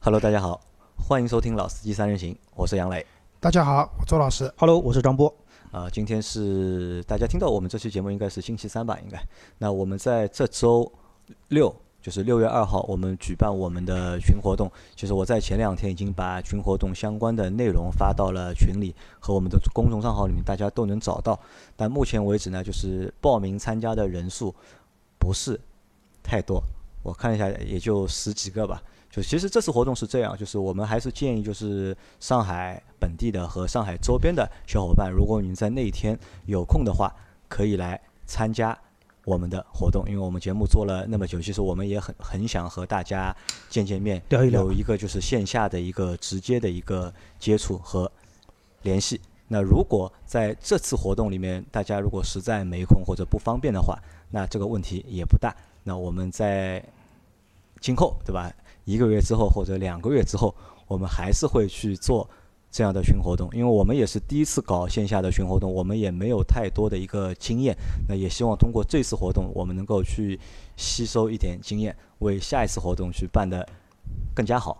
Hello，大家好，欢迎收听《老司机三人行》，我是杨磊。大家好，我周老师。Hello，我是张波。啊、今天是大家听到我们这期节目应该是星期三吧？应该。那我们在这周六，就是六月二号，我们举办我们的群活动。其实我在前两天已经把群活动相关的内容发到了群里和我们的公众账号里面，大家都能找到。但目前为止呢，就是报名参加的人数不是太多，我看一下也就十几个吧。就其实这次活动是这样，就是我们还是建议就是上海本地的和上海周边的小伙伴，如果你在那一天有空的话，可以来参加我们的活动。因为我们节目做了那么久，其实我们也很很想和大家见见面，聊一聊有一个就是线下的一个直接的一个接触和联系。那如果在这次活动里面，大家如果实在没空或者不方便的话，那这个问题也不大。那我们在今后，对吧？一个月之后或者两个月之后，我们还是会去做这样的群活动，因为我们也是第一次搞线下的群活动，我们也没有太多的一个经验。那也希望通过这次活动，我们能够去吸收一点经验，为下一次活动去办得更加好，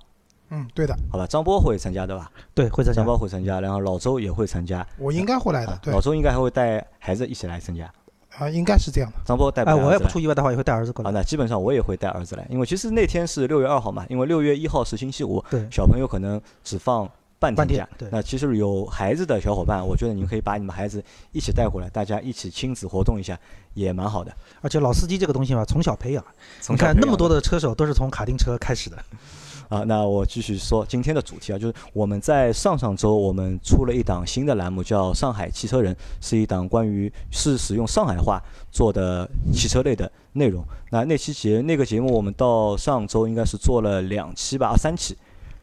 嗯，对的，好吧？张波会参加对吧？对，会参加张。波会参加，然后老周也会参加，我应该会来的啊，对老周应该还会带孩子一起来参加。啊，应该是这样的。张波带哎，我也不出意外的话，也会带儿子过好，来。那基本上我也会带儿子来，因为其实那天是六月二号嘛，因为六月一号是星期五，对，小朋友可能只放半半天假。对那其实有孩子的小伙伴，我觉得你们可以把你们孩子一起带过来，大家一起亲子活动一下，也蛮好的。而且老司机这个东西嘛，从小培养。从你看那么多的的车手都是从卡丁车开始的。啊，那我继续说今天的主题啊，就是我们在上上周我们出了一档新的栏目，叫《上海汽车人》，是一档关于是使用上海话做的汽车类的内容。那那期节那个节目，我们到上周应该是做了两期吧，啊三期。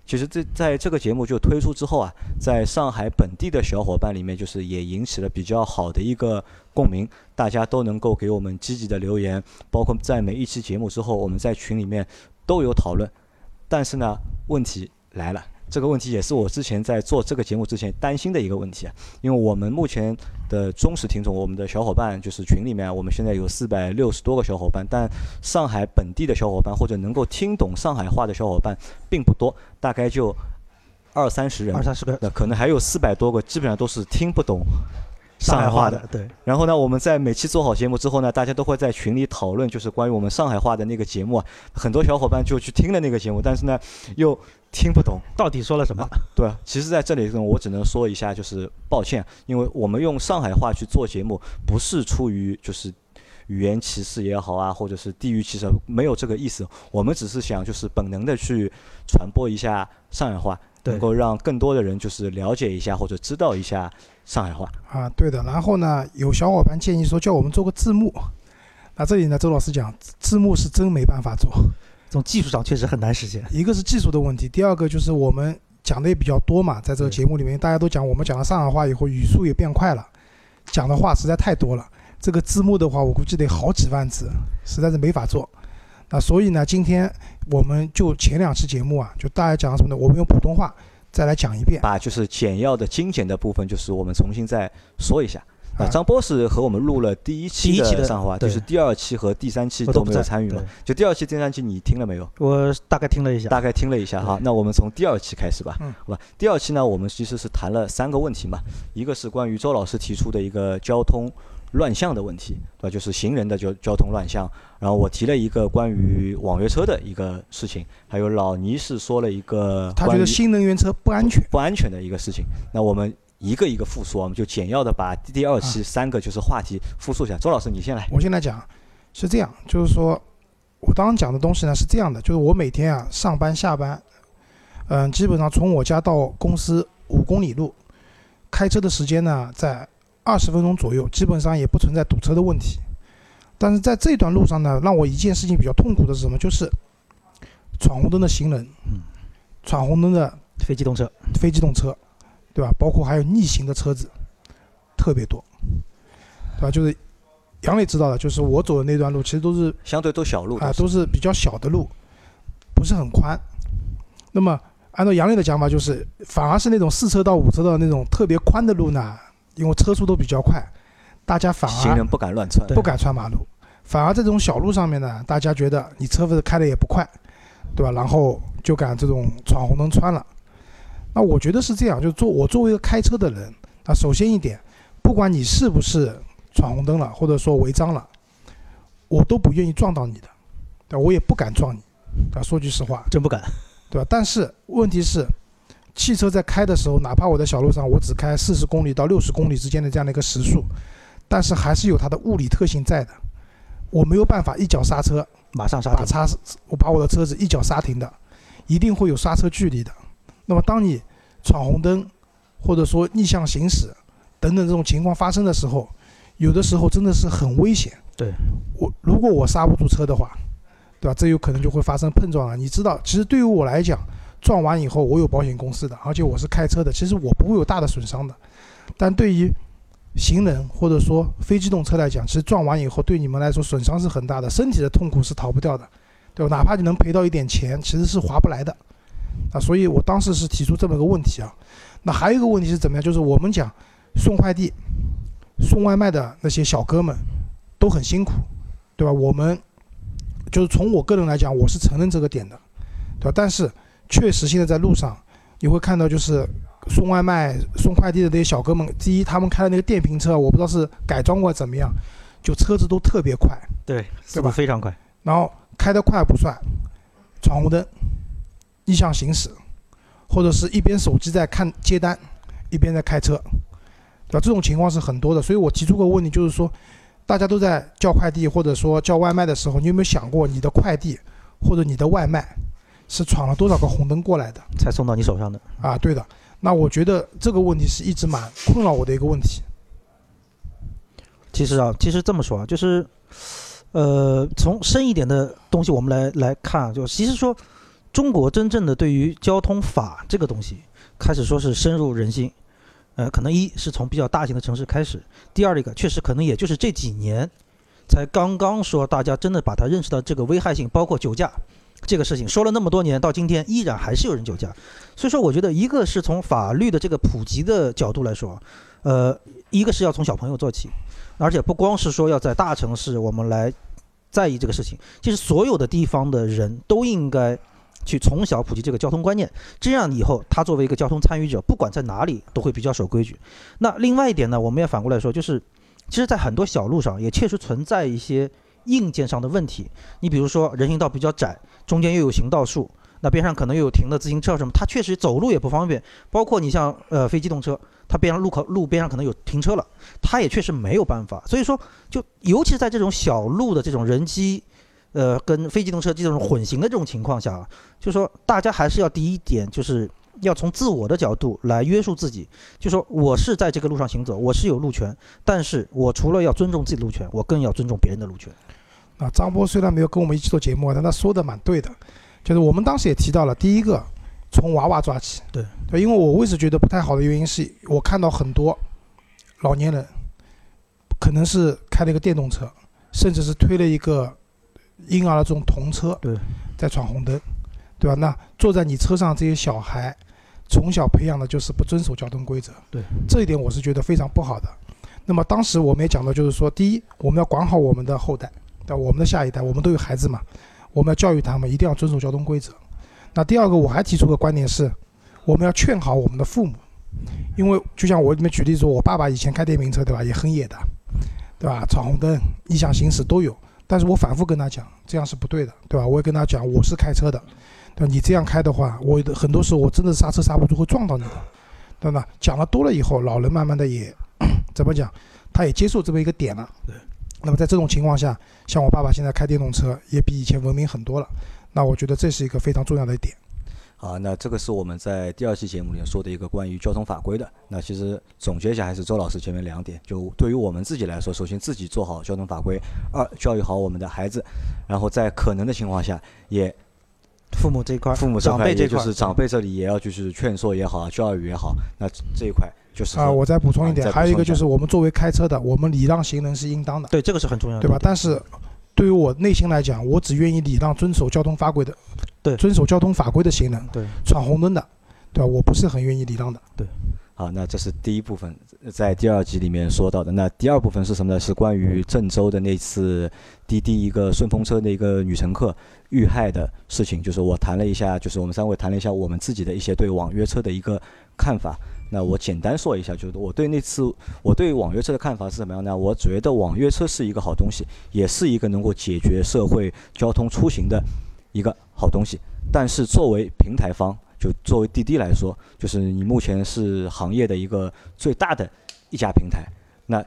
其实这在这个节目就推出之后啊，在上海本地的小伙伴里面，就是也引起了比较好的一个共鸣，大家都能够给我们积极的留言，包括在每一期节目之后，我们在群里面都有讨论。但是呢，问题来了，这个问题也是我之前在做这个节目之前担心的一个问题啊，因为我们目前的忠实听众，我们的小伙伴就是群里面，我们现在有四百六十多个小伙伴，但上海本地的小伙伴或者能够听懂上海话的小伙伴并不多，大概就二三十人二，三十个。那可能还有四百多个，基本上都是听不懂上海话的。对，然后呢，我们在每期做好节目之后呢，大家都会在群里讨论，就是关于我们上海话的那个节目啊。很多小伙伴就去听了那个节目，但是呢，又听不懂。到底说了什么？对啊，其实在这里呢，我只能说一下，就是抱歉，因为我们用上海话去做节目，不是出于就是语言歧视也好啊，或者是地域歧视，没有这个意思。我们只是想就是本能的去传播一下上海话，对能够让更多的人就是了解一下或者知道一下上海话。啊，对的。然后呢，有小伙伴建议说叫我们做个字幕。那这里呢，周老师讲，字幕是真没办法做，从技术上确实很难实现。一个是技术的问题，第二个就是我们讲的也比较多嘛，在这个节目里面，大家都讲我们讲了上海话以后，语速也变快了，讲的话实在太多了。这个字幕的话，我估计得好几万字，实在是没法做。那所以呢，今天我们就前两期节目啊，就大家讲什么呢？我们用普通话再来讲一遍。把就是简要的精简的部分，就是我们重新再说一下。啊，啊张波是和我们录了第一期第一期的上海话，就是第二期和第三期都没有参与嘛。就第二期、第三期你听了没有？我大概听了一下，大概听了一下哈。那我们从第二期开始吧，嗯好吧？第二期呢，我们其实是谈了三个问题嘛，一个是关于周老师提出的一个交通乱象的问题，对吧？就是行人的交交通乱象。然后我提了一个关于网约车的一个事情，还有老倪是说了一个他觉得新能源车不安全。不安全的一个事情。那我们一个一个复述，我们就简要的把第二期三个就是话题复述一下。周老师，你先来。我先来讲，是这样，就是说我刚刚讲的东西呢是这样的，就是我每天啊上班下班，嗯，基本上从我家到公司五公里路，开车的时间呢在二十分钟左右，基本上也不存在堵车的问题。但是在这段路上呢，让我一件事情比较痛苦的是什么？就是闯红灯的行人，嗯闯红灯的非机动车，非机动车，对吧？包括还有逆行的车子，特别多，对吧？就是杨磊知道的，就是我走的那段路，其实都是相对都小路啊，都是比较小的路，不是很宽。那么按照杨磊的讲法，就是反而是那种四车道、五车道那种特别宽的路呢，因为车速都比较快，大家反而行人不敢乱穿。不敢穿马路。反而这种小路上面呢，大家觉得你车子开的也不快，对吧？然后就敢这种闯红灯穿了。那我觉得是这样，就做我作为一个开车的人，那首先一点，不管你是不是闯红灯了，或者说违章了，我都不愿意撞到你的，对吧？我也不敢撞你，对吧？说句实话，真不敢。对吧？但是问题是，汽车在开的时候，哪怕我在小路上，我只开四十公里到六十公里之间的这样的一个时速，但是还是有它的物理特性在的。我没有办法一脚刹车，马上刹停。把刹，我把我的车子一脚刹停的，一定会有刹车距离的。那么当你闯红灯，或者说逆向行驶等等这种情况发生的时候，有的时候真的是很危险。对我，如果我刹不住车的话，对吧？这有可能就会发生碰撞了。你知道，其实对于我来讲，撞完以后我有保险公司的，而且我是开车的，其实我不会有大的损伤的。但对于行人或者说非机动车来讲，其实撞完以后对你们来说损伤是很大的，身体的痛苦是逃不掉的，对吧？哪怕你能赔到一点钱，其实是划不来的。啊，所以我当时是提出这么个问题啊。那还有一个问题是怎么样？就是我们讲送快递、送外卖的那些小哥们都很辛苦，对吧？我们就是从我个人来讲，我是承认这个点的，对吧？但是确实现在在路上你会看到，就是送外卖、送快递的那些小哥们，第一他们开的那个电瓶车，我不知道是改装过怎么样，就车子都特别快，对，对吧非常快。然后开得快不算，闯红灯、逆向行驶，或者是一边手机在看接单，一边在开车，对吧？这种情况是很多的。所以我提出个问题，就是说，大家都在叫快递或者说叫外卖的时候，你有没有想过，你的快递或者你的外卖是闯了多少个红灯过来的？才送到你手上的。啊，对的。那我觉得这个问题是一直蛮困扰我的一个问题。其实啊，其实这么说啊，就是，呃，从深一点的东西我们来来看啊，就其实说，中国真正的对于交通法这个东西，开始说是深入人心，呃，可能一是从比较大型的城市开始，第二一个确实可能也就是这几年，才刚刚说大家真的把它认识到这个危害性，包括酒驾这个事情，说了那么多年，到今天依然还是有人酒驾，所以说我觉得一个是从法律的这个普及的角度来说，呃，一个是要从小朋友做起。而且不光是说要在大城市我们来在意这个事情，其实所有的地方的人都应该去从小普及这个交通观念，这样以后他作为一个交通参与者，不管在哪里都会比较守规矩。那另外一点呢，我们也反过来说，就是其实，在很多小路上也确实存在一些硬件上的问题。你比如说人行道比较窄，中间又有行道树，那边上可能又有停的自行车什么，它确实走路也不方便。包括你像呃非机动车。它边上路口路边上可能有停车了，它也确实没有办法。所以说，就尤其是在这种小路的这种人机，呃，跟非机动车这种混行的这种情况下啊，就说大家还是要第一点，就是要从自我的角度来约束自己。就说我是在这个路上行走，我是有路权，但是我除了要尊重自己路权，我更要尊重别人的路权。啊，张波虽然没有跟我们一起做节目，但他说的蛮对的，就是我们当时也提到了，第一个。从娃娃抓起，对对，因为我为什么觉得不太好的原因是我看到很多老年人，可能是开了一个电动车，甚至是推了一个婴儿的这种童车，对，在闯红灯，对吧？那坐在你车上这些小孩，从小培养的就是不遵守交通规则，对，这一点我是觉得非常不好的。那么当时我们也讲到，就是说，第一，我们要管好我们的后代，对我们的下一代，我们都有孩子嘛，我们要教育他们一定要遵守交通规则。那第二个，我还提出个观点是，我们要劝好我们的父母，因为就像我里面举例说，我爸爸以前开电瓶车，对吧，也很野的，对吧？闯红灯、逆向行驶都有，但是我反复跟他讲，这样是不对的，对吧？我也跟他讲，我是开车的，对？你这样开的话，我很多时候我真的刹车刹不住，会撞到你的，对吧？讲了多了以后，老人慢慢的也 怎么讲，他也接受这么一个点了。对。那么在这种情况下，像我爸爸现在开电动车，也比以前文明很多了。那我觉得这是一个非常重要的一点。好，那这个是我们在第二期节目里面说的一个关于交通法规的。那其实总结一下，还是周老师前面两点。就对于我们自己来说，首先自己做好交通法规；二，教育好我们的孩子；然后在可能的情况下，也父母这一块，父母长辈这块，就是长辈这里也要就是劝说也好，教育也好。那这一块就是啊，我再补充一点，还有一个就是我们作为开车的，我们礼让行人是应当的。对，这个是很重要的，对吧？但是。对于我内心来讲，我只愿意礼让遵守交通法规的，对，遵守交通法规的行人，对，闯红灯的，对吧？我不是很愿意礼让的。对，好，那这是第一部分，在第二集里面说到的。那第二部分是什么呢？是关于郑州的那次滴滴一个顺风车的一个女乘客遇害的事情。就是我谈了一下，就是我们三位谈了一下我们自己的一些对网约车的一个看法。那我简单说一下，就是我对那次我对网约车的看法是什么样呢？我觉得网约车是一个好东西，也是一个能够解决社会交通出行的一个好东西。但是作为平台方，就作为滴滴来说，就是你目前是行业的一个最大的一家平台，那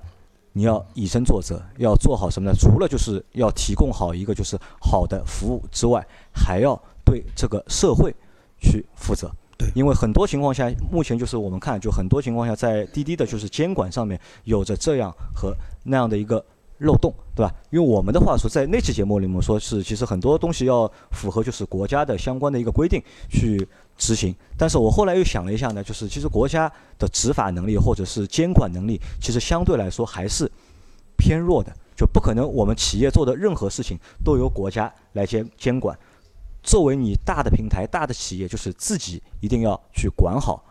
你要以身作则，要做好什么呢？除了就是要提供好一个就是好的服务之外，还要对这个社会去负责。对，因为很多情况下，目前就是我们看，就很多情况下，在滴滴的就是监管上面有着这样和那样的一个漏洞，对吧？因为我们的话说，在那期节目里面说是，其实很多东西要符合就是国家的相关的一个规定去执行。但是我后来又想了一下呢，就是其实国家的执法能力或者是监管能力，其实相对来说还是偏弱的，就不可能我们企业做的任何事情都由国家来监监管。作为你大的平台、大的企业，就是自己一定要去管好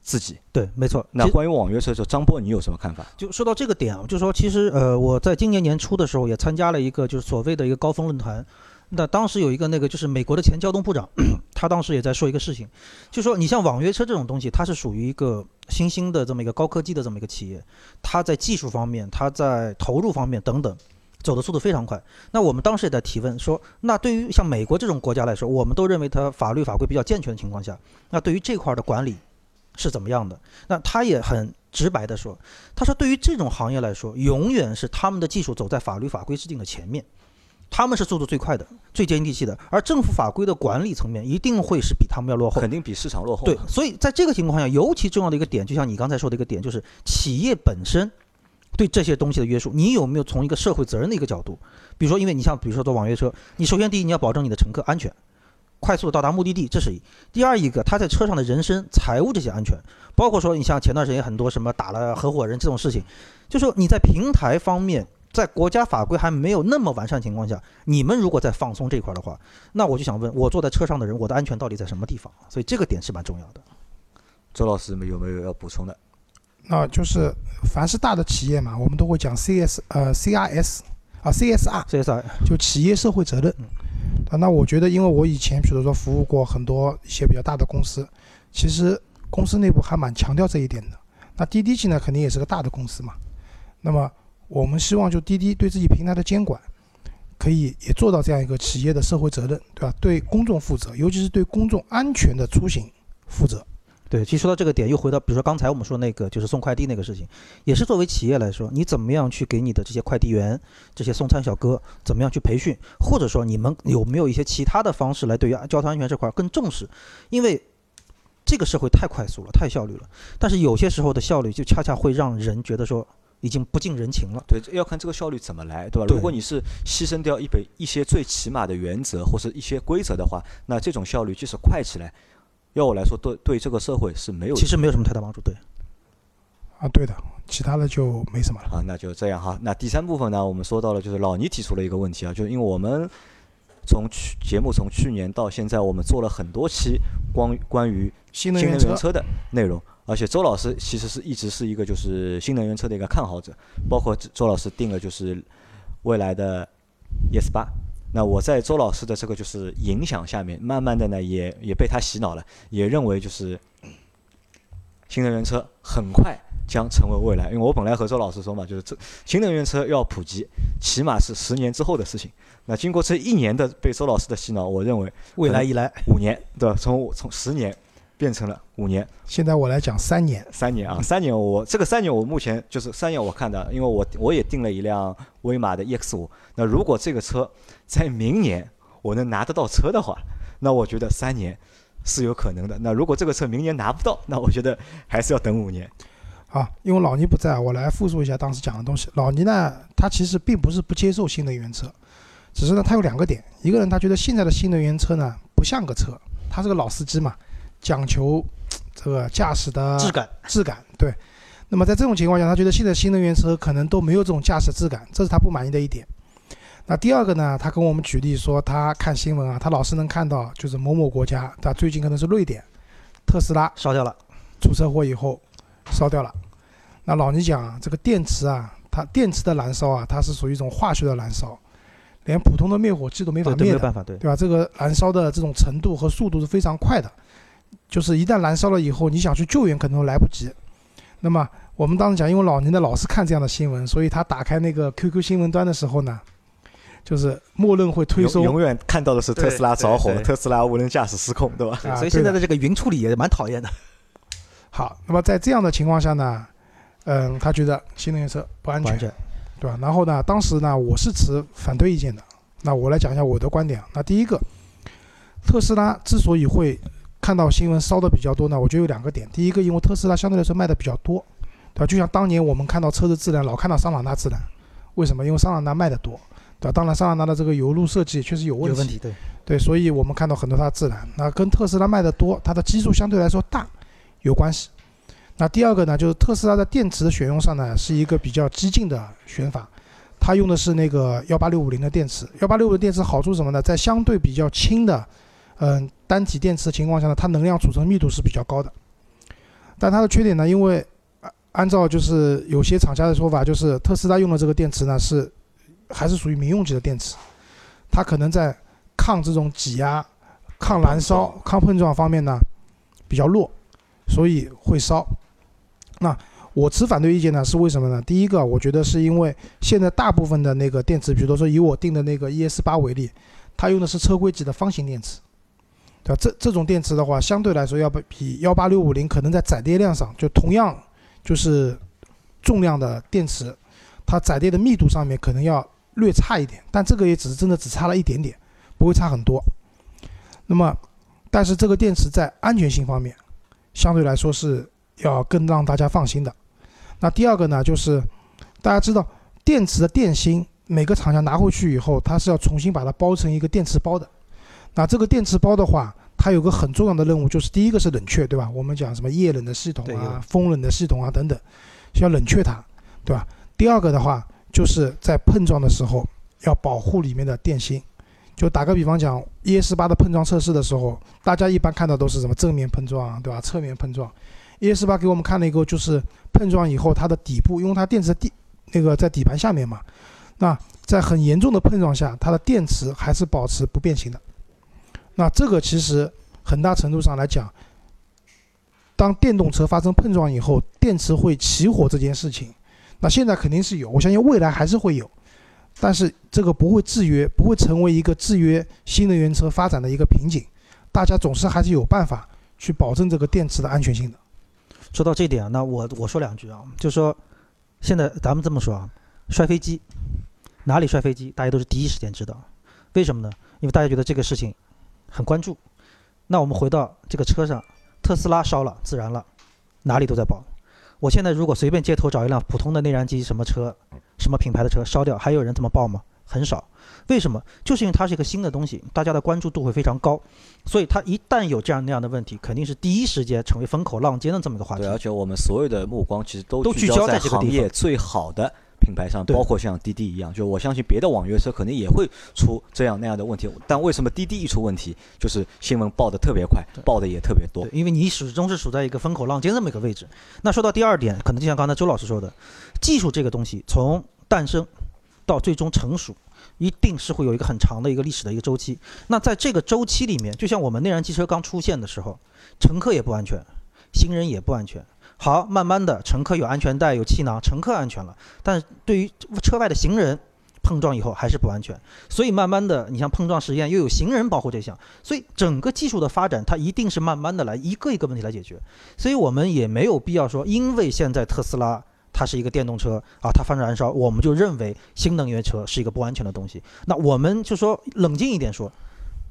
自己。对，没错。那关于网约车，就张波，你有什么看法？就说到这个点啊，就是说，其实呃，我在今年年初的时候也参加了一个就是所谓的一个高峰论坛。那当时有一个那个就是美国的前交通部长，他当时也在说一个事情，就说你像网约车这种东西，它是属于一个新兴的这么一个高科技的这么一个企业，它在技术方面、它在投入方面等等，走的速度非常快。那我们当时也在提问说，那对于像美国这种国家来说，我们都认为它法律法规比较健全的情况下，那对于这块儿的管理是怎么样的？那他也很直白的说，他说对于这种行业来说，永远是他们的技术走在法律法规制定的前面，他们是速度最快的、最接地气的，而政府法规的管理层面一定会是比他们要落后。肯定比市场落后。对，所以在这个情况下，尤其重要的一个点，就像你刚才说的一个点，就是企业本身对这些东西的约束，你有没有从一个社会责任的一个角度，比如说，因为你像比如说做网约车，你首先第一你要保证你的乘客安全，快速的到达目的地，这是一；第二一个他在车上的人身、财务这些安全，包括说你像前段时间很多什么打了合伙人这种事情，就说你在平台方面。在国家法规还没有那么完善情况下，你们如果在放松这块的话，那我就想问，我坐在车上的人，我的安全到底在什么地方？所以这个点是蛮重要的。周老师有没有要补充的？那就是凡是大的企业嘛，我们都会讲 CS 呃 CRS 啊 CSR，CSR 就企业社会责任嗯。啊，那我觉得，因为我以前比如说服务过很多一些比较大的公司，其实公司内部还蛮强调这一点的。那滴滴现在肯定也是个大的公司嘛，那么我们希望就滴滴对自己平台的监管，可以也做到这样一个企业的社会责任，对吧？对公众负责，尤其是对公众安全的出行负责。对，其实说到这个点，又回到比如说刚才我们说那个就是送快递那个事情，也是作为企业来说，你怎么样去给你的这些快递员、这些送餐小哥怎么样去培训，或者说你们有没有一些其他的方式来对于交通安全这块儿更重视？因为这个社会太快速了，太效率了，但是有些时候的效率就恰恰会让人觉得说已经不近人情了。对，要看这个效率怎么来，对吧？对如果你是牺牲掉一本一些最起码的原则或是一些规则的话，那这种效率即使快起来，要我来说，对对这个社会是没有其实没有什么太大帮助。对，啊，对的，其他的就没什么了。啊，那就这样哈。那第三部分呢，我们说到了，就是老倪提出了一个问题啊，就是因为我们从去节目从去年到现在，我们做了很多期关关于新能源车新能源，车的内容，而且周老师其实是一直是一个就是新能源车的一个看好者，包括周老师定了就是未来的 ES 八。那我在周老师的这个就是影响下面，慢慢的呢也也被他洗脑了，也认为就是新能源车很快将成为未来。因为我本来和周老师说嘛，就是这新能源车要普及，起码是十年之后的事情。那经过这一年的被周老师的洗脑，我认为未来一来，五年，对吧？从从十年变成了五年、现在我来讲三年，三年啊，三年我这个三年我目前就是三年我看的，因为我我也订了一辆威马的 EX 五。那如果这个车在明年我能拿得到车的话，那我觉得三年是有可能的。那如果这个车明年拿不到，那我觉得还是要等五年。啊，因为老倪不在，我来复述一下当时讲的东西。老倪呢，他其实并不是不接受新能源车，只是呢，他有两个点。一个人他觉得现在的新能源车呢不像个车，他是个老司机嘛，讲求 这个驾驶的质感。质感。对，那么在这种情况下，他觉得现在新能源车可能都没有这种驾驶质感，这是他不满意的一点。那第二个呢，他跟我们举例说，他看新闻啊，他老是能看到就是某某国家，他最近可能是瑞典，特斯拉烧掉了，出车祸以后烧掉了。那老倪讲啊，这个电池啊，它电池的燃烧啊，它是属于一种化学的燃烧，连普通的灭火器都没法灭的，有办法，对，对吧？这个燃烧的这种程度和速度是非常快的，就是一旦燃烧了以后，你想去救援可能都来不及。那么我们当时讲，因为老年的老是看这样的新闻，所以他打开那个 QQ 新闻端的时候呢，就是默认会推送永永远看到的是特斯拉着火特斯拉无人驾驶失控，对吧？啊所以现在的这个云处理也蛮讨厌的。好，那么在这样的情况下呢，嗯，他觉得新能源车不安全，对吧？然后呢，当时呢，我是持反对意见的。那我来讲一下我的观点啊。那第一个，特斯拉之所以会看到新闻烧的比较多呢，我觉得有两个点。第一个，因为特斯拉相对来说卖的比较多，对吧？就像当年我们看到车子自燃，老看到桑塔纳自燃，为什么？因为桑塔纳卖的多，对吧？当然，桑塔纳的这个油路设计确实有问题，有问题，对，对，所以我们看到很多它自燃，那跟特斯拉卖的多，它的基数相对来说大有关系。那第二个呢，就是特斯拉在电池的选用上呢，是一个比较激进的选法，它用的是那个幺八六五零的电池。幺八六五的电池好处是什么呢？在相对比较轻的，嗯、单体电池的情况下呢，它能量储存密度是比较高的。但它的缺点呢，因为呃按照就是有些厂家的说法，就是特斯拉用的这个电池呢是还是属于民用级的电池，它可能在抗这种挤压、抗燃烧、抗碰撞方面呢比较弱，所以会烧。那我持反对意见呢，是为什么呢？第一个，我觉得是因为现在大部分的那个电池，比如说以我定的那个 ES 八为例，它用的是车规级的方形电池，对吧？这这种电池的话，相对来说要比比幺八六五零可能在载电量上，就同样就是重量的电池，它载电的密度上面可能要略差一点，但这个也只是真的只差了一点点，不会差很多。那么，但是这个电池在安全性方面，相对来说是要更让大家放心的。那第二个呢，就是大家知道电池的电芯，每个厂家拿回去以后，它是要重新把它包成一个电池包的。那这个电池包的话，它有个很重要的任务，就是第一个是冷却，对吧？我们讲什么液冷的系统啊、风冷的系统啊等等，需要冷却它，对吧？第二个的话，就是在碰撞的时候要保护里面的电芯。就打个比方讲，ES 八的碰撞测试的时候，大家一般看到都是什么正面碰撞啊，对吧？侧面碰撞。ES 八给我们看了一个，就是碰撞以后它的底部，因为它电池的底那个在底盘下面嘛，那在很严重的碰撞下，它的电池还是保持不变形的。那这个其实很大程度上来讲，当电动车发生碰撞以后，电池会起火这件事情，那现在肯定是有，我相信未来还是会有，但是这个不会制约，不会成为一个制约新能源车发展的一个瓶颈，大家总是还是有办法去保证这个电池的安全性的。说到这点啊，那我我说两句啊，就说现在咱们这么说啊，摔飞机，哪里摔飞机，大家都是第一时间知道，为什么呢？因为大家觉得这个事情很关注。那我们回到这个车上，特斯拉烧了，自燃了，哪里都在报。我现在如果随便街头找一辆普通的内燃机什么车，什么品牌的车烧掉，还有人这么报吗？很少。为什么？就是因为它是一个新的东西，大家的关注度会非常高，所以它一旦有这样那样的问题，肯定是第一时间成为风口浪尖的这么一个话题对，。而且我们所有的目光其实都都聚焦在这个地方行业最好的品牌上，包括像滴滴一样。就我相信别的网约车肯定也会出这样那样的问题，但为什么滴滴一出问题，就是新闻报的特别快，报的也特别多，？因为你始终是处在一个风口浪尖这么一个位置。那说到第二点，可能就像刚才周老师说的，技术这个东西从诞生到最终成熟，一定是会有一个很长的一个历史的一个周期。那在这个周期里面，就像我们内燃机车刚出现的时候，乘客也不安全，行人也不安全。好，慢慢的，乘客有安全带、有气囊，乘客安全了，但是对于车外的行人，碰撞以后还是不安全。所以慢慢的，你像碰撞实验又有行人保护这项，所以整个技术的发展，它一定是慢慢的来一个一个问题来解决。所以我们也没有必要说，因为现在特斯拉它是一个电动车啊，它发生燃烧，我们就认为新能源车是一个不安全的东西。那我们就说冷静一点说，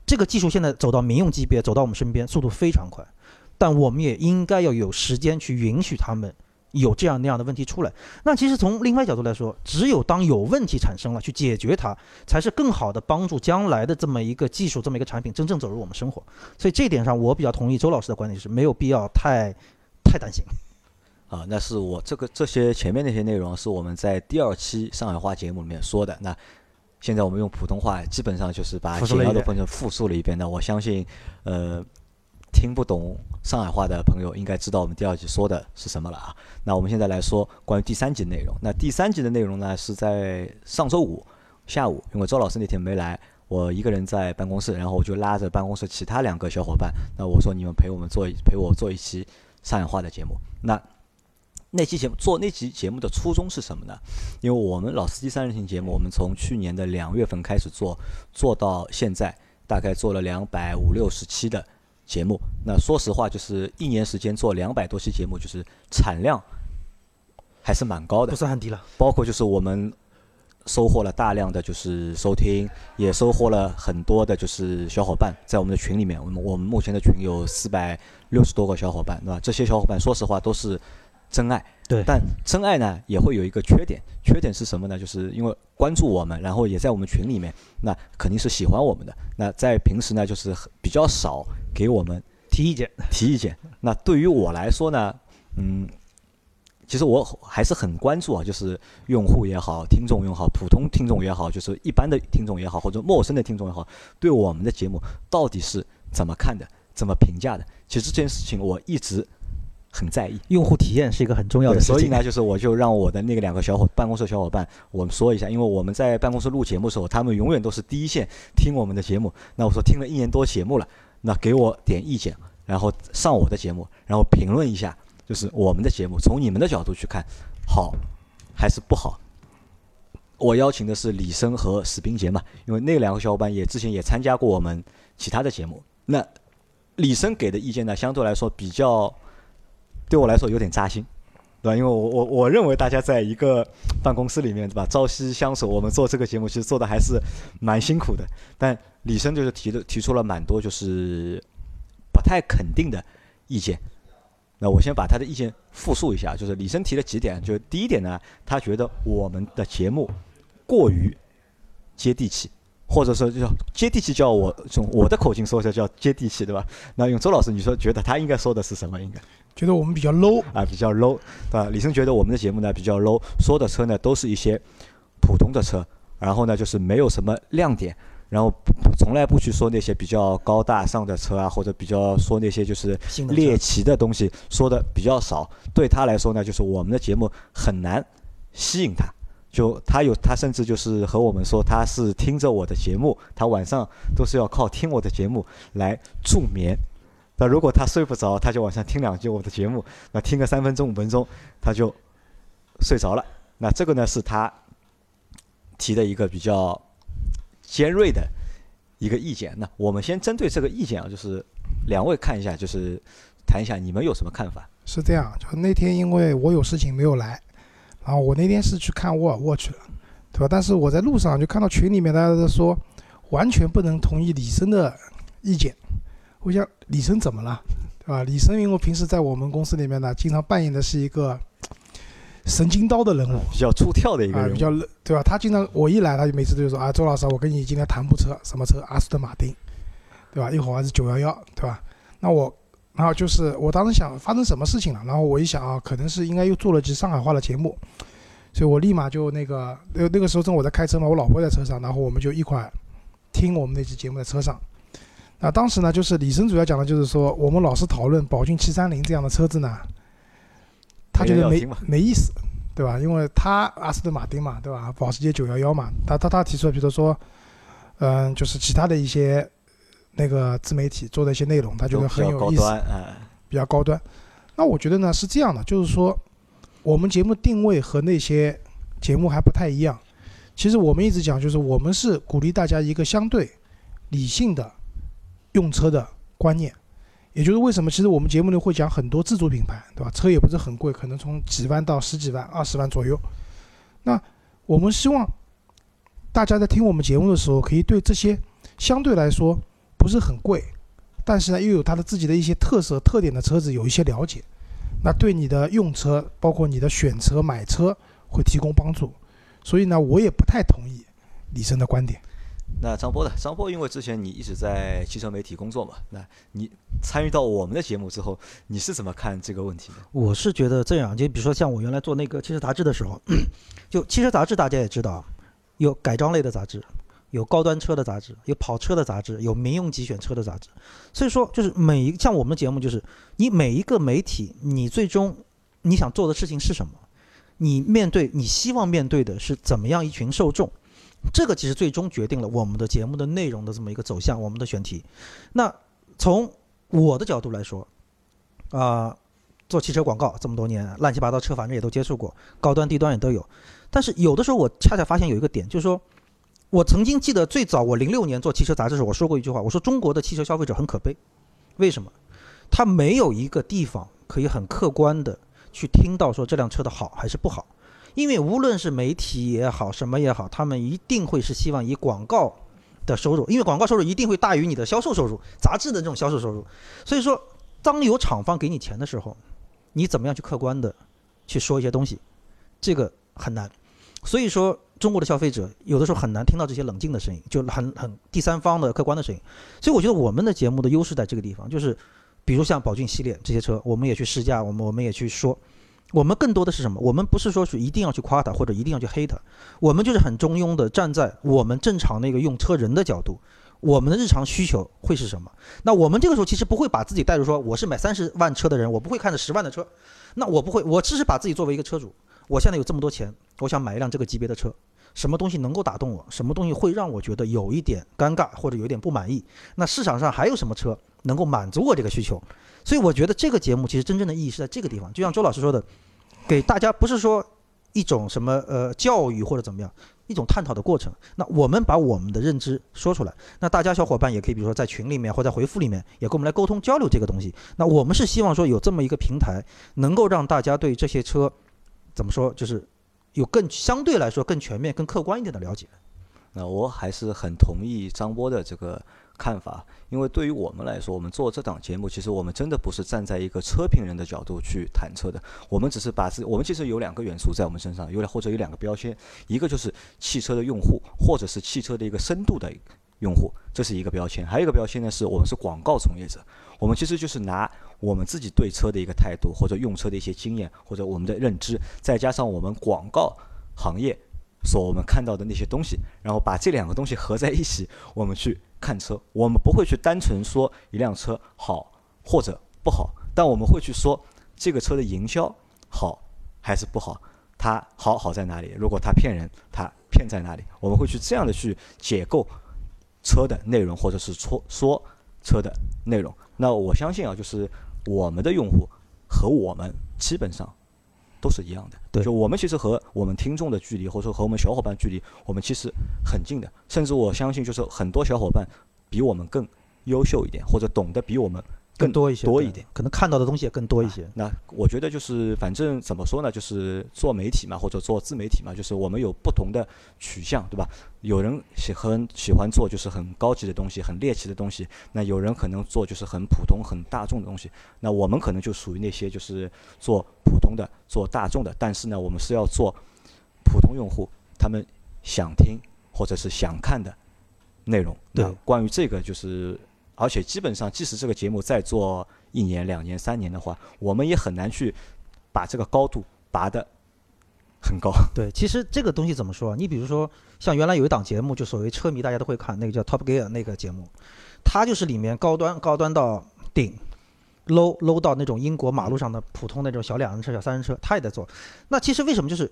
这个技术现在走到民用级别，走到我们身边，速度非常快，但我们也应该要有时间去允许他们。有这样那样的问题出来，那其实从另外角度来说，只有当有问题产生了，去解决它，才是更好的帮助将来的这么一个技术、这么一个产品真正走入我们生活。所以这一点上，我比较同意周老师的观点，就是没有必要太太担心。啊，那是我这个这些前面那些内容是我们在第二期上海话节目里面说的。那现在我们用普通话，基本上就是把简要的部分复述了一遍。那我相信，呃，听不懂上海话的朋友应该知道我们第二集说的是什么了啊。那我们现在来说关于第三集的内容。那第三集的内容呢，是在上周五下午，因为周老师那天没来，我一个人在办公室，然后我就拉着办公室其他两个小伙伴，那我说你们陪我们做陪我做一期上海话的节目。那那期节目做那期节目的初衷是什么呢？因为我们老司机三人行节目，我们从去年的两月份开始做，做到现在大概做了两百五六十期的节目。那说实话，就是一年时间做两百多期节目，就是产量还是蛮高的不，算很低了。包括就是我们收获了大量的就是收听，也收获了很多的就是小伙伴在我们的群里面。我们我们目前的群有四百六十多个小伙伴，对吧？这些小伙伴说实话都是真爱。对，但真爱呢也会有一个缺点，缺点是什么呢？就是因为关注我们，然后也在我们群里面，那肯定是喜欢我们的。那在平时呢，就是比较少给我们提意见。提意见。那对于我来说呢，嗯，其实我还是很关注啊，就是用户也好，听众也好，普通听众也好，就是一般的听众也好，或者陌生的听众也好，对我们的节目到底是怎么看的，怎么评价的？其实这件事情我一直很在意。用户体验是一个很重要的，事情。所以呢，就是我就让我的那个两个小伙办公室的小伙伴，我们说一下，因为我们在办公室录节目的时候，他们永远都是第一线听我们的节目。那我说听了一年多节目了，那给我点意见，然后上我的节目，然后评论一下，就是我们的节目从你们的角度去看，好还是不好。我邀请的是李生和史冰杰嘛，因为那两个小伙伴也之前也参加过我们其他的节目。那李生给的意见呢，相对来说比较对我来说有点扎心，对吧？因为我我我认为大家在一个办公室里面，对吧？朝夕相守，我们做这个节目其实做的还是蛮辛苦的。但李生就是提的提出了蛮多就是不太肯定的意见。那我先把他的意见复述一下，就是李生提了几点，就是第一点呢，他觉得我们的节目过于接地气，或者说叫接地气，叫我从我的口径说一下叫接地气，对吧？那用周老师，你说觉得他应该说的是什么？应该？觉得我们比较 low，啊，比较 low，对吧？李生觉得我们的节目呢比较 low，说的车呢都是一些普通的车，然后呢就是没有什么亮点，然后从来不去说那些比较高大上的车啊，或者比较说那些就是猎奇的东西，说的比较少。对他来说呢，就是我们的节目很难吸引他。就他有，他甚至就是和我们说，他是听着我的节目，他晚上都是要靠听我的节目来助眠。那如果他睡不着，他就晚上听两句我的节目，那听个三分钟五分钟，他就睡着了。那这个呢是他提的一个比较尖锐的一个意见。那我们先针对这个意见啊，就是两位看一下，就是谈一下你们有什么看法？是这样，就那天因为我有事情没有来，然后我那天是去看沃尔沃去了，对吧？但是我在路上就看到群里面大家都说完全不能同意李生的意见。我想李生怎么了，对吧？李生因为平时在我们公司里面呢，经常扮演的是一个神经刀的人物，比较出挑的一个啊，人物，比较对吧？他经常我一来，他就每次都说啊，周老师，我跟你今天谈部车，什么车？阿斯顿马丁，对吧？一会儿还是九幺幺，对吧？那我，然后就是我当时想发生什么事情了，然后我一想啊，可能是应该又做了集上海话的节目，所以我立马就那个那那个时候正我在开车嘛，我老婆在车上，然后我们就一块听我们那期节目在车上。那当时呢，就是李生主要讲的就是说，我们老是讨论宝骏七三零这样的车子呢，他觉得没没意思，对吧？因为他阿斯顿马丁嘛，对吧？保时捷九幺幺嘛，他他他提出了，比如说，嗯、就是其他的一些那个自媒体做的一些内容，他觉得很有意思，啊，比较高端。那我觉得呢是这样的，就是说我们节目定位和那些节目还不太一样。其实我们一直讲，就是我们是鼓励大家一个相对理性的用车的观念，也就是为什么其实我们节目里会讲很多自主品牌，对吧？车也不是很贵，可能从几万到十几万、二十万左右。那我们希望大家在听我们节目的时候，可以对这些相对来说不是很贵，但是呢又有它的自己的一些特色特点的车子有一些了解，那对你的用车，包括你的选车、买车会提供帮助。所以呢，我也不太同意李生的观点。那张波的张波，因为之前你一直在汽车媒体工作嘛，那你参与到我们的节目之后，你是怎么看这个问题的？我是觉得这样，就比如说像我原来做那个汽车杂志的时候，就汽车杂志大家也知道，有改装类的杂志，有高端车的杂志，有跑车的杂志，有民用级选车的杂志。所以说，就是每一像我们的节目，就是你每一个媒体，你最终你想做的事情是什么？你面对你希望面对的是怎么样一群受众？这个其实最终决定了我们的节目的内容的这么一个走向，我们的选题。那从我的角度来说，啊、做汽车广告这么多年，乱七八糟车反正也都接触过，高端低端也都有。但是有的时候我恰恰发现有一个点，就是说，我曾经记得最早我零六年做汽车杂志时，我说过一句话，我说中国的汽车消费者很可悲，为什么？他没有一个地方可以很客观的去听到说这辆车的好还是不好，因为无论是媒体也好，什么也好，他们一定会是希望以广告的收入，因为广告收入一定会大于你的销售收入，杂志的这种销售收入。所以说，当有厂方给你钱的时候，你怎么样去客观的去说一些东西，这个很难。所以说，中国的消费者有的时候很难听到这些冷静的声音，就很很第三方的客观的声音。所以我觉得我们的节目的优势在这个地方，就是比如像宝骏系列这些车，我们也去试驾，我们我们也去说。我们更多的是什么？我们不是说是一定要去夸他，或者一定要去黑他，我们就是很中庸的站在我们正常那个用车人的角度，我们的日常需求会是什么？那我们这个时候其实不会把自己带入说我是买三十万车的人，我不会看着十万的车，那我不会，我只是把自己作为一个车主，我现在有这么多钱，我想买一辆这个级别的车，什么东西能够打动我，什么东西会让我觉得有一点尴尬或者有一点不满意？那市场上还有什么车能够满足我这个需求？所以我觉得这个节目其实真正的意义是在这个地方，就像周老师说的，给大家不是说一种什么呃教育或者怎么样。一种探讨的过程，那我们把我们的认知说出来，那大家小伙伴也可以，比如说在群里面或在回复里面，也跟我们来沟通交流这个东西。那我们是希望说有这么一个平台，能够让大家对这些车怎么说，就是有更相对来说更全面、更客观一点的了解。那我还是很同意张波的这个看法，因为对于我们来说，我们做这档节目，其实我们真的不是站在一个车评人的角度去谈车的，我们只是把自我们其实有两个元素在我们身上，有两或者有两个标签，一个就是汽车的用户，或者是汽车的一个深度的用户，这是一个标签；还有一个标签呢，是我们是广告从业者，我们其实就是拿我们自己对车的一个态度，或者用车的一些经验，或者我们的认知，再加上我们广告行业。所我们看到的那些东西，然后把这两个东西合在一起，我们去看车。我们不会去单纯说一辆车好或者不好，但我们会去说这个车的营销好还是不好，它好好在哪里？如果它骗人，它骗在哪里？我们会去这样的去解构车的内容，或者是说说车的内容。那我相信啊，就是我们的用户和我们基本上。都是一样的，对就我们其实和我们听众的距离，或者说和我们小伙伴距离，我们其实很近的，甚至我相信就是很多小伙伴比我们更优秀一点，或者懂得比我们更多一些，多一点，可能看到的东西也更多一些。那我觉得就是反正怎么说呢，就是做媒体嘛，或者做自媒体嘛，就是我们有不同的取向，对吧？有人喜很喜欢做就是很高级的东西，很猎奇的东西。那有人可能做就是很普通、很大众的东西。那我们可能就属于那些就是做普通的、做大众的，但是呢，我们是要做普通用户他们想听或者是想看的内容。对关于这个就是，而且基本上即使这个节目再做一年、两年、三年的话，我们也很难去把这个高度拔得很高。对，其实这个东西怎么说？你比如说，像原来有一档节目，就所谓车迷大家都会看，那个叫 Top Gear 那个节目，它就是里面高端高端到顶，low low 到那种英国马路上的普通那种小两人车、小三人车，他也在做。那其实为什么就是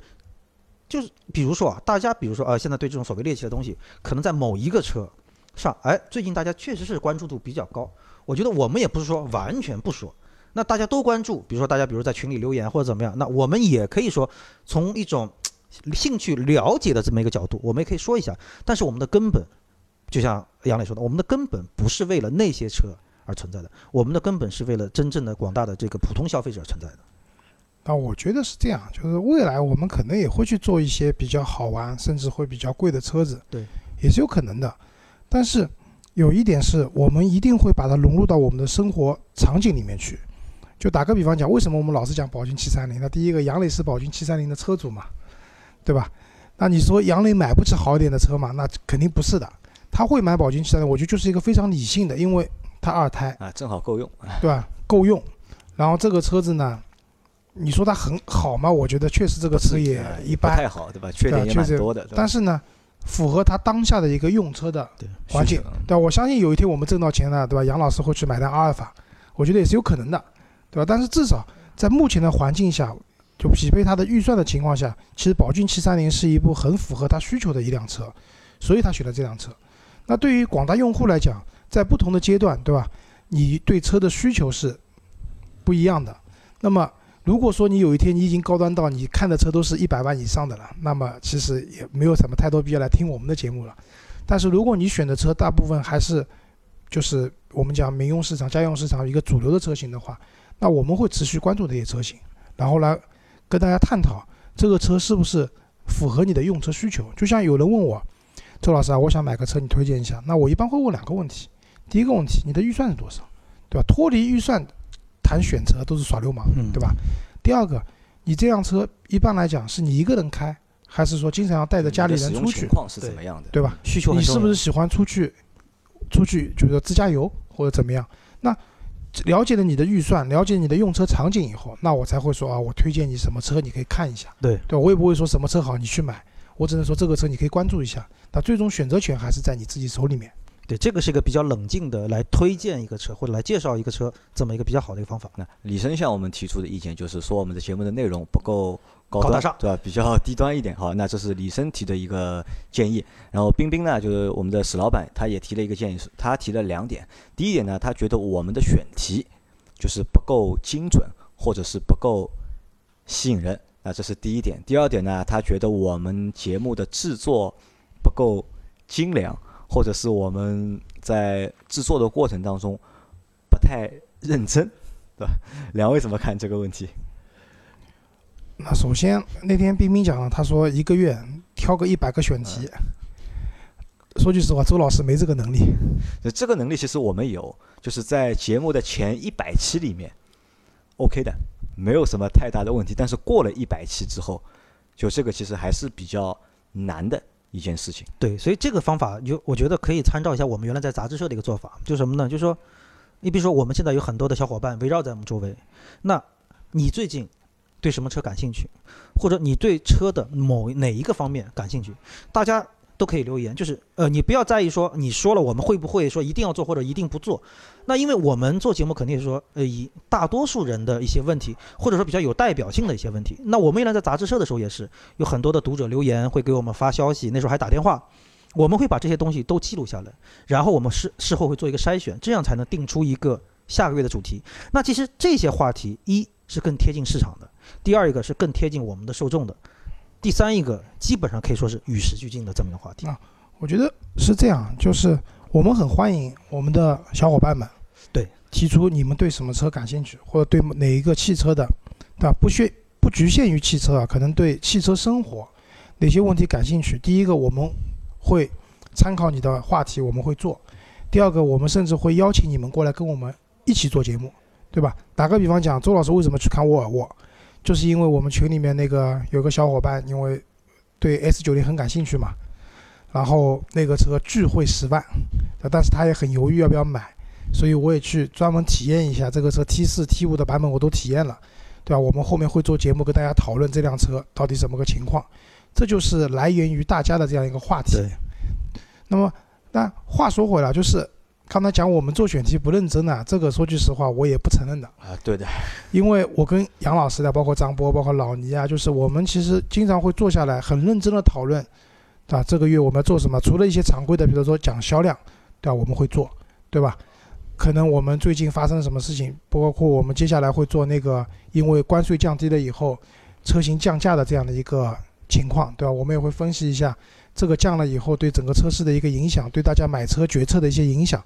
就是比如说啊，大家比如说呃，现在对这种所谓猎奇的东西，可能在某一个车上，哎，最近大家确实是关注度比较高。我觉得我们也不是说完全不说。那大家都关注，比如说大家比如在群里留言或者怎么样，那我们也可以说从一种兴趣了解的这么一个角度，我们也可以说一下。但是我们的根本，就像杨磊说的，我们的根本不是为了那些车而存在的，我们的根本是为了真正的广大的这个普通消费者存在的。那我觉得是这样，就是未来我们可能也会去做一些比较好玩，甚至会比较贵的车子，对，也是有可能的。但是有一点是我们一定会把它融入到我们的生活场景里面去。就打个比方讲，为什么我们老是讲宝骏七三零？那第一个，杨磊是宝骏七三零的车主嘛，对吧？那你说杨磊买不起好一点的车嘛？那肯定不是的，他会买宝骏七三零，我觉得就是一个非常理性的，因为他二胎，啊，正好够用。对吧？够用。然后这个车子呢，你说它很好吗？我觉得确实这个车也啊一般。不太好，对吧？缺点也确实蛮多的，但是呢，符合他当下的一个用车的环境对吧？我相信有一天我们挣到钱了，对吧？杨老师会去买辆阿尔法，我觉得也是有可能的，对吧？但是至少在目前的环境下，就匹配他的预算的情况下，其实宝骏七三零是一部很符合他需求的一辆车，所以他选了这辆车。那对于广大用户来讲，在不同的阶段，对吧？你对车的需求是不一样的。那么如果说你有一天你已经高端到你看的车都是一百万以上的了，那么其实也没有什么太多必要来听我们的节目了。但是如果你选的车大部分还是就是我们讲民用市场、家用市场一个主流的车型的话，那我们会持续关注这些车型，然后来跟大家探讨这个车是不是符合你的用车需求。就像有人问我，周老师啊，我想买个车，你推荐一下。那我一般会问两个问题，第一个问题，你的预算是多少，对吧？脱离预算谈选择都是耍流氓，嗯对吧？第二个，你这辆车一般来讲是你一个人开，还是说经常要带着家里人出去，情况是怎么样的？对吧？需求你是不是喜欢出去，出去就是说自驾游或者怎么样？那了解了你的预算，了解你的用车场景以后，那我才会说啊，我推荐你什么车，你可以看一下。对对，我也不会说什么车好你去买，我只能说这个车你可以关注一下。那最终选择权还是在你自己手里面。对，这个是一个比较冷静的来推荐一个车或者来介绍一个车这么一个比较好的一个方法。那李生向我们提出的意见就是说，我们的节目的内容不够高大上对吧？比较 低端一点。好，那这是李生提的一个建议。然后冰冰呢，就是我们的史老板，他也提了一个建议，是他提了两点。第一点呢，他觉得我们的选题就是不够精准，或者是不够吸引人。那这是第一点。第二点呢，他觉得我们节目的制作不够精良，或者是我们在制作的过程当中不太认真，对吧？两位怎么看这个问题？那首先那天冰冰讲了，他说一个月挑个一百个选题。说句实话，周老师没这个能力。就这个能力其实我们有，就是在节目的前一百期里面，OK 的，没有什么太大的问题。但是过了一百期之后，就这个其实还是比较难的一件事情。对，所以这个方法就我觉得可以参照一下我们原来在杂志社的一个做法，就什么呢？就是说，你比如说我们现在有很多的小伙伴围绕在我们周围，那你最近对什么车感兴趣，或者你对车的某哪一个方面感兴趣，大家都可以留言。就是呃，你不要在意说你说了我们会不会说一定要做或者一定不做。那因为我们做节目肯定是说呃以大多数人的一些问题，或者说比较有代表性的一些问题。那我们原来在杂志社的时候也是有很多的读者留言会给我们发消息，那时候还打电话。我们会把这些东西都记录下来，然后我们事事后会做一个筛选，这样才能定出一个下个月的主题。那其实这些话题，一是更贴近市场的，第二一个是更贴近我们的受众的，第三一个基本上可以说是与时俱进的这么一个话题。啊我觉得是这样，就是我们很欢迎我们的小伙伴们，提出你们对什么车感兴趣，或者对哪一个汽车的，对吧？不限不局限于汽车啊，可能对汽车生活哪些问题感兴趣。第一个，我们会参考你的话题，我们会做；第二个，我们甚至会邀请你们过来跟我们一起做节目，对吧？打个比方讲，周老师为什么去看沃尔沃，就是因为我们群里面那个有个小伙伴，因为对 S 九零很感兴趣嘛。然后那个车巨惠十万，但是他也很犹豫要不要买，所以我也去专门体验一下这个车 T 四、T 五的版本我都体验了，对吧？我们后面会做节目跟大家讨论这辆车到底怎么个情况，这就是来源于大家的这样一个话题。对，那么那话说回来，就是刚才讲我们做选题不认真啊，这个说句实话我也不承认的，啊，对的，因为我跟杨老师的，包括张波、包括老倪啊，就是我们其实经常会坐下来很认真的讨论，对吧？这个月我们要做什么？除了一些常规的，比如说讲销量，对吧？我们会做，对吧？可能我们最近发生了什么事情，包括我们接下来会做那个，因为关税降低了以后，车型降价的这样的一个情况，对吧？我们也会分析一下这个降了以后对整个车市的一个影响，对大家买车决策的一些影响。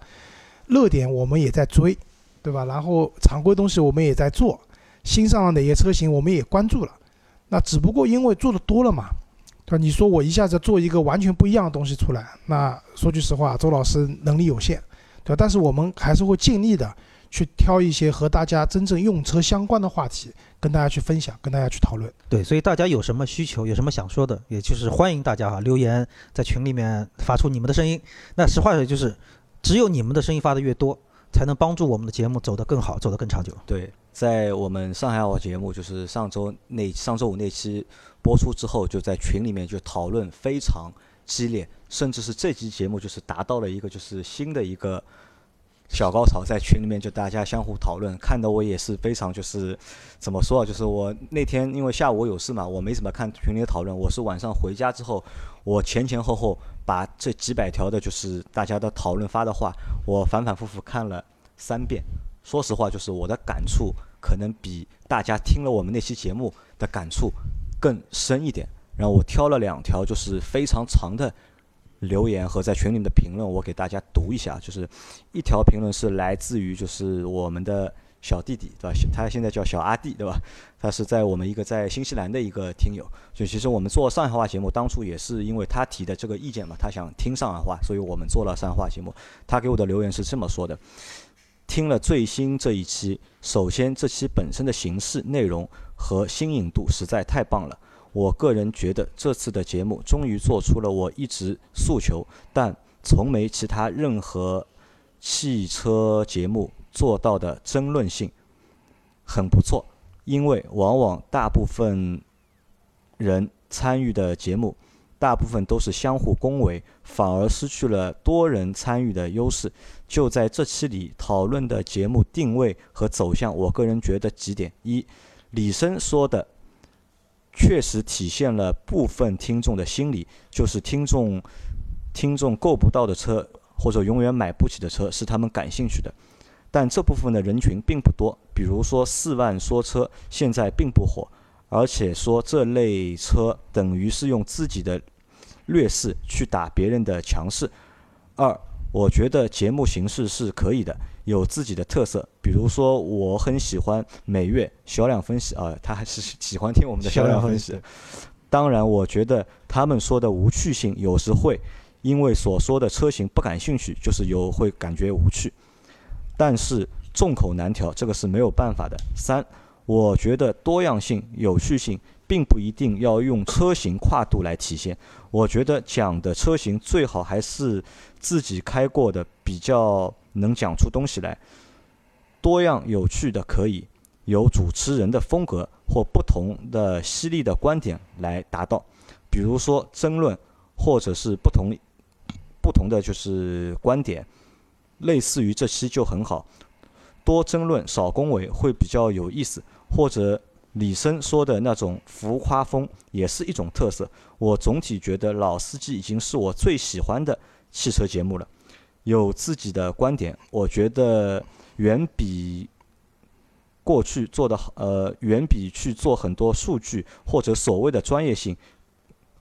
热点我们也在追，对吧？然后常规东西我们也在做，新上了哪些车型我们也关注了。那只不过因为做的多了嘛，对吧？你说我一下子做一个完全不一样的东西出来，那说句实话，周老师能力有限，对吧？但是我们还是会尽力的去挑一些和大家真正用车相关的话题，跟大家去分享，跟大家去讨论。对，所以大家有什么需求，有什么想说的，也就是欢迎大家哈留言在群里面发出你们的声音。那实话说就是，只有你们的声音发的越多，才能帮助我们的节目走得更好，走得更长久。对，在我们上海好节目，就是上周那上周五那期播出之后，就在群里面就讨论非常激烈，甚至是这期节目就是达到了一个就是新的一个小高潮，在群里面就大家相互讨论，看得我也是非常就是怎么说啊，就是我那天因为下午我有事嘛，我没怎么看群里的讨论，我是晚上回家之后，我前前后后把这几百条的就是大家的讨论发的话，我反反复复看了三遍。说实话，就是我的感触可能比大家听了我们那期节目的感触更深一点。然后我挑了两条就是非常长的留言和在群里面的评论，我给大家读一下。就是一条评论是来自于就是我们的小弟弟，对吧？他现在叫小阿弟，对吧？他是在我们一个在新西兰的一个听友。就其实我们做上海话节目，当初也是因为他提的这个意见嘛，他想听上海话，所以我们做了上海话节目。他给我的留言是这么说的。听了最新这一期，首先这期本身的形式、内容和新颖度实在太棒了。我个人觉得这次的节目终于做出了我一直诉求但从没其他任何汽车节目做到的争论性，很不错。因为往往大部分人参与的节目。大部分都是相互恭维，反而失去了多人参与的优势。就在这期里讨论的节目定位和走向，我个人觉得几点：一，李生说的确实体现了部分听众的心理，就是听众听众够不到的车或者永远买不起的车是他们感兴趣的，但这部分的人群并不多。比如说四万说车现在并不火，而且说这类车等于是用自己的。劣势去打别人的强势。二，我觉得节目形式是可以的，有自己的特色。比如说，我很喜欢每月销量分析啊，他还是喜欢听我们的销量分析。当然，我觉得他们说的无趣性有时会因为所说的车型不感兴趣，就是有会感觉无趣。但是众口难调，这个是没有办法的。三，我觉得多样性、有趣性。并不一定要用车型跨度来体现，我觉得讲的车型最好还是自己开过的，比较能讲出东西来。多样有趣的可以有主持人的风格或不同的犀利的观点来达到，比如说争论或者是不同不同的就是观点，类似于这期就很好，多争论少恭维会比较有意思，或者。李生说的那种浮夸风也是一种特色。我总体觉得《老司机》已经是我最喜欢的汽车节目了，有自己的观点，我觉得远比过去做的好，呃，远比去做很多数据或者所谓的专业性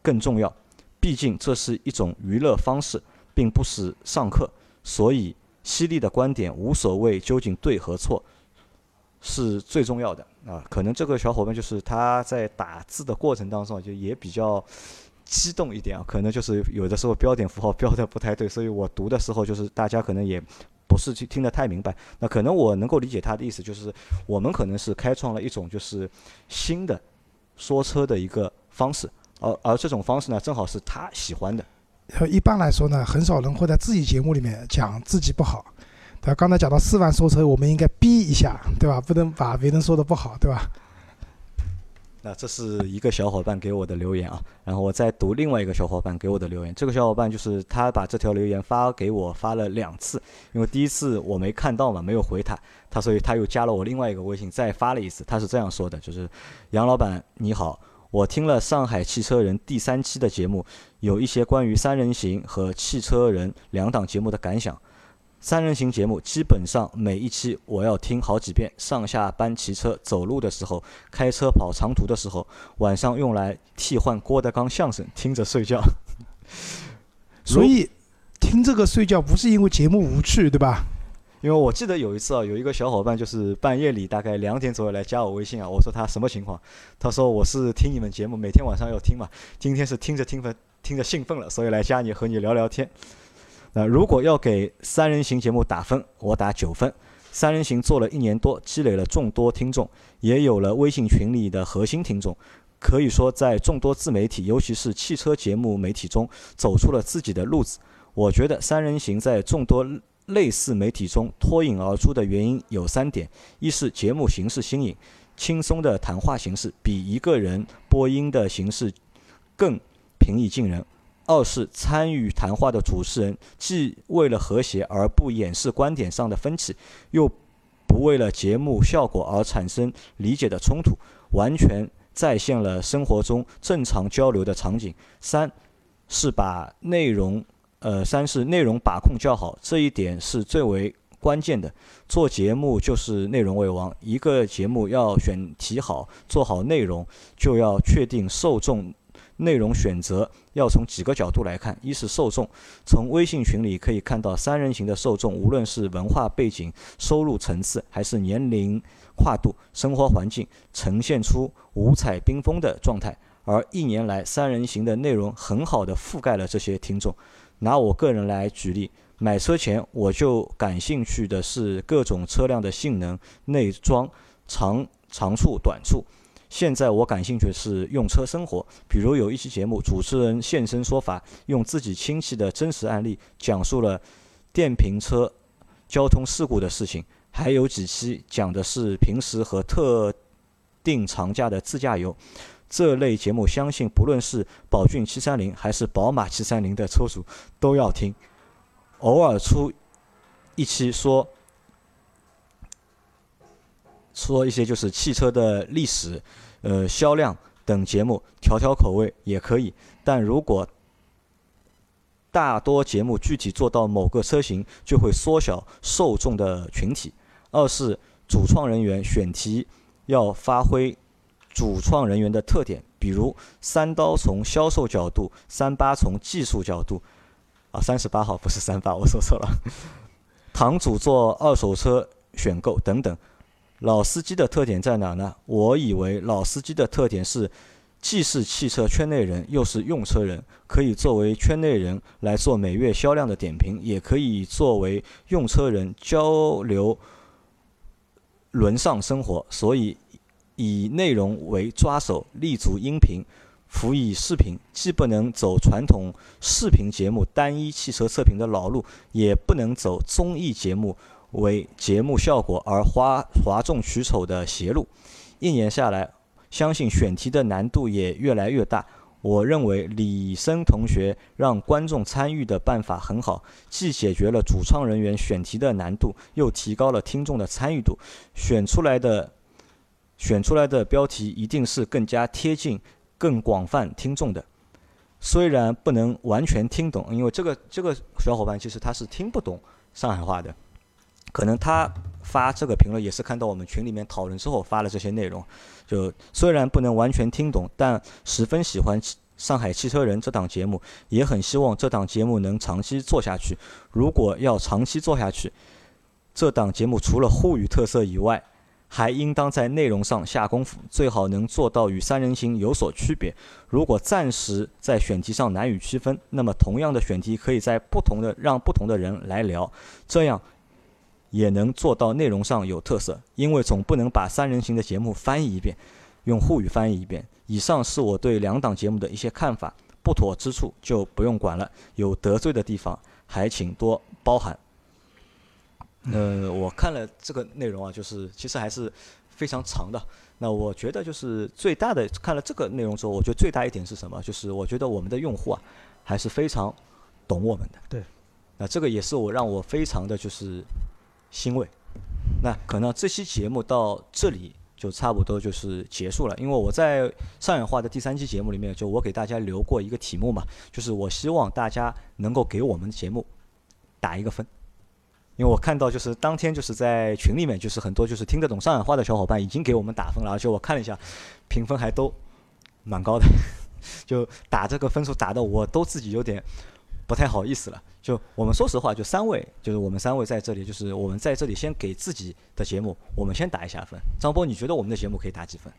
更重要。毕竟这是一种娱乐方式，并不是上课，所以犀利的观点无所谓究竟对和错。是最重要的啊！可能这个小伙伴就是他在打字的过程当中就也比较激动一点啊，可能就是有的时候标点符号标的不太对，所以我读的时候就是大家可能也不是去听得太明白。那可能我能够理解他的意思，就是我们可能是开创了一种就是新的说车的一个方式，而而这种方式呢，正好是他喜欢的。一般来说呢，很少人会在自己节目里面讲自己不好。对，刚才讲到四万说车，我们应该逼一下，对吧？不能把别人说的不好，对吧？那这是一个小伙伴给我的留言啊，然后我再读另外一个小伙伴给我的留言。这个小伙伴就是他把这条留言发给我发了两次，因为第一次我没看到嘛，没有回他，他所以他又加了我另外一个微信，再发了一次。他是这样说的，就是杨老板你好，我听了上海汽车人第三期的节目，有一些关于三人行和汽车人两档节目的感想。三人行节目基本上每一期我要听好几遍，上下班骑车、走路的时候、开车跑长途的时候，晚上用来替换郭德纲相声听着睡觉。所以听这个睡觉不是因为节目无趣，对吧？因为我记得有一次啊，有一个小伙伴就是半夜里大概两点左右来加我微信啊，我说他什么情况？他说我是听你们节目，每天晚上要听嘛，今天是听着听着听着兴奋了，所以来加你和你聊聊天。那如果要给三人行节目打分，我打九分。三人行做了一年多，积累了众多听众，也有了微信群里的核心听众，可以说在众多自媒体，尤其是汽车节目媒体中走出了自己的路子。我觉得三人行在众多类似媒体中脱颖而出的原因有三点：一是节目形式新颖，轻松的谈话形式比一个人播音的形式更平易近人；二是参与谈话的主持人既为了和谐而不掩饰观点上的分歧，又不为了节目效果而产生理解的冲突，完全再现了生活中正常交流的场景。三是把内容，呃，三是内容把控较好，这一点是最为关键的。做节目就是内容为王，一个节目要选题好，做好内容，就要确定受众。内容选择要从几个角度来看：一是受众，从微信群里可以看到三人行的受众，无论是文化背景、收入层次，还是年龄跨度、生活环境，呈现出五彩缤纷的状态。而一年来，三人行的内容很好的覆盖了这些听众。拿我个人来举例，买车前我就感兴趣的是各种车辆的性能、内装、长长处、短处。现在我感兴趣的是用车生活，比如有一期节目，主持人现身说法，用自己亲戚的真实案例讲述了电瓶车交通事故的事情，还有几期讲的是平时和特定长假的自驾游。这类节目，相信不论是宝骏七三零还是宝马七三零的车主都要听。偶尔出一期说。说一些就是汽车的历史、呃销量等节目，调调口味也可以。但如果大多节目具体做到某个车型，就会缩小受众的群体。二是主创人员选题要发挥主创人员的特点，比如三刀从销售角度，三八从技术角度。啊，三十八号不是三八，我说错了。堂主做二手车选购等等。老司机的特点在哪呢？我以为老司机的特点是，既是汽车圈内人，又是用车人，可以作为圈内人来做每月销量的点评，也可以作为用车人交流轮上生活。所以，以内容为抓手，立足音频，辅以视频，既不能走传统视频节目单一汽车测评的老路，也不能走综艺节目。为节目效果而哗哗众取宠的邪路，一年下来，相信选题的难度也越来越大。我认为李森同学让观众参与的办法很好，既解决了主创人员选题的难度，又提高了听众的参与度。选出来的选出来的标题一定是更加贴近、更广泛听众的。虽然不能完全听懂，因为这个这个小伙伴其实他是听不懂上海话的。可能他发这个评论也是看到我们群里面讨论之后发了这些内容，就虽然不能完全听懂，但十分喜欢《上海汽车人》这档节目，也很希望这档节目能长期做下去。如果要长期做下去，这档节目除了沪语特色以外，还应当在内容上下功夫，最好能做到与三人行有所区别。如果暂时在选题上难以区分，那么同样的选题可以在不同的让不同的人来聊，这样。也能做到内容上有特色，因为总不能把三人行的节目翻译一遍，用沪语翻译一遍。以上是我对两档节目的一些看法，不妥之处就不用管了，有得罪的地方还请多包涵。呃，我看了这个内容啊，就是其实还是非常长的。那我觉得就是最大的看了这个内容之后，我觉得最大一点是什么？就是我觉得我们的用户啊，还是非常懂我们的。对。那这个也是我让我非常的就是。欣慰，那可能这期节目到这里就差不多就是结束了。因为我在上海话的第三期节目里面，就我给大家留过一个题目嘛，就是我希望大家能够给我们节目打一个分。因为我看到就是当天就是在群里面，就是很多就是听得懂上海话的小伙伴已经给我们打分了，而且我看了一下评分还都蛮高的，就打这个分数打的我都自己有点。不太好意思了，就我们说实话，就三位，就是我们三位在这里，就是我们在这里先给自己的节目，我们先打一下分。张波，你觉得我们的节目可以打几分？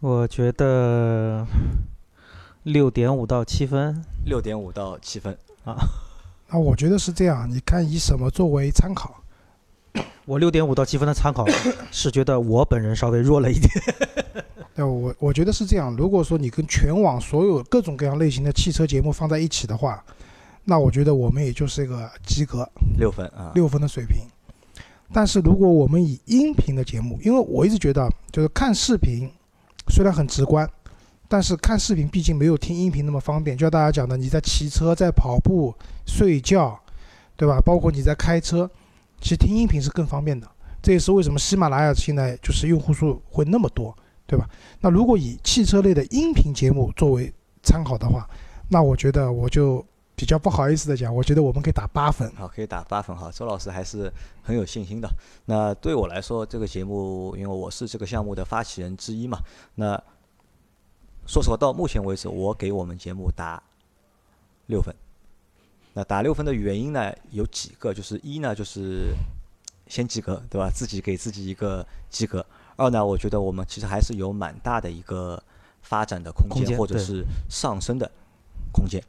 我觉得六点五到七分。六点五到七分啊？那我觉得是这样，你看以什么作为参考？我六点五到七分的参考 是觉得我本人稍微弱了一点。那我我觉得是这样，如果说你跟全网所有各种各样类型的汽车节目放在一起的话。那我觉得我们也就是一个及格，六分啊，六分的水平。但是如果我们以音频的节目，因为我一直觉得，就是看视频虽然很直观，但是看视频毕竟没有听音频那么方便。就像大家讲的，你在骑车、在跑步、睡觉，对吧？包括你在开车，其实听音频是更方便的。这也是为什么喜马拉雅现在就是用户数会那么多，对吧？那如果以汽车类的音频节目作为参考的话，那我觉得我就比较不好意思的讲，我觉得我们可以打八分。好，可以打八分哈。周老师还是很有信心的。那对我来说，这个节目，因为我是这个项目的发起人之一嘛，那说实话，到目前为止，我给我们节目打六分。那打六分的原因呢，有几个，就是一呢，就是先及格，对吧？自己给自己一个及格。二呢，我觉得我们其实还是有蛮大的一个发展的空间，空间或者是上升的空间。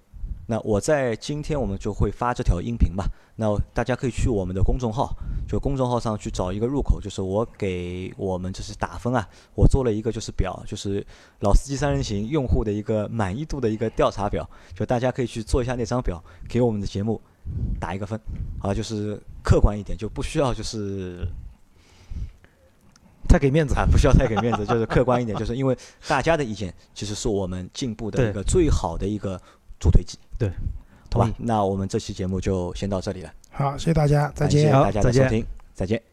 那我在今天我们就会发这条音频吧，那大家可以去我们的公众号，就公众号上去找一个入口，就是我给我们就是打分啊，我做了一个就是表，就是老司机三人行用户的一个满意度的一个调查表，就大家可以去做一下那张表，给我们的节目打一个分，啊，就是客观一点，就不需要就是 太给面子。啊，不需要太给面子，就是客观一点，就是因为大家的意见其实是我们进步的一个最好的一个助推剂，对，好？吧那我们这期节目就先到这里了，好，谢谢大家，再见感谢。大家的好再见收听，再见。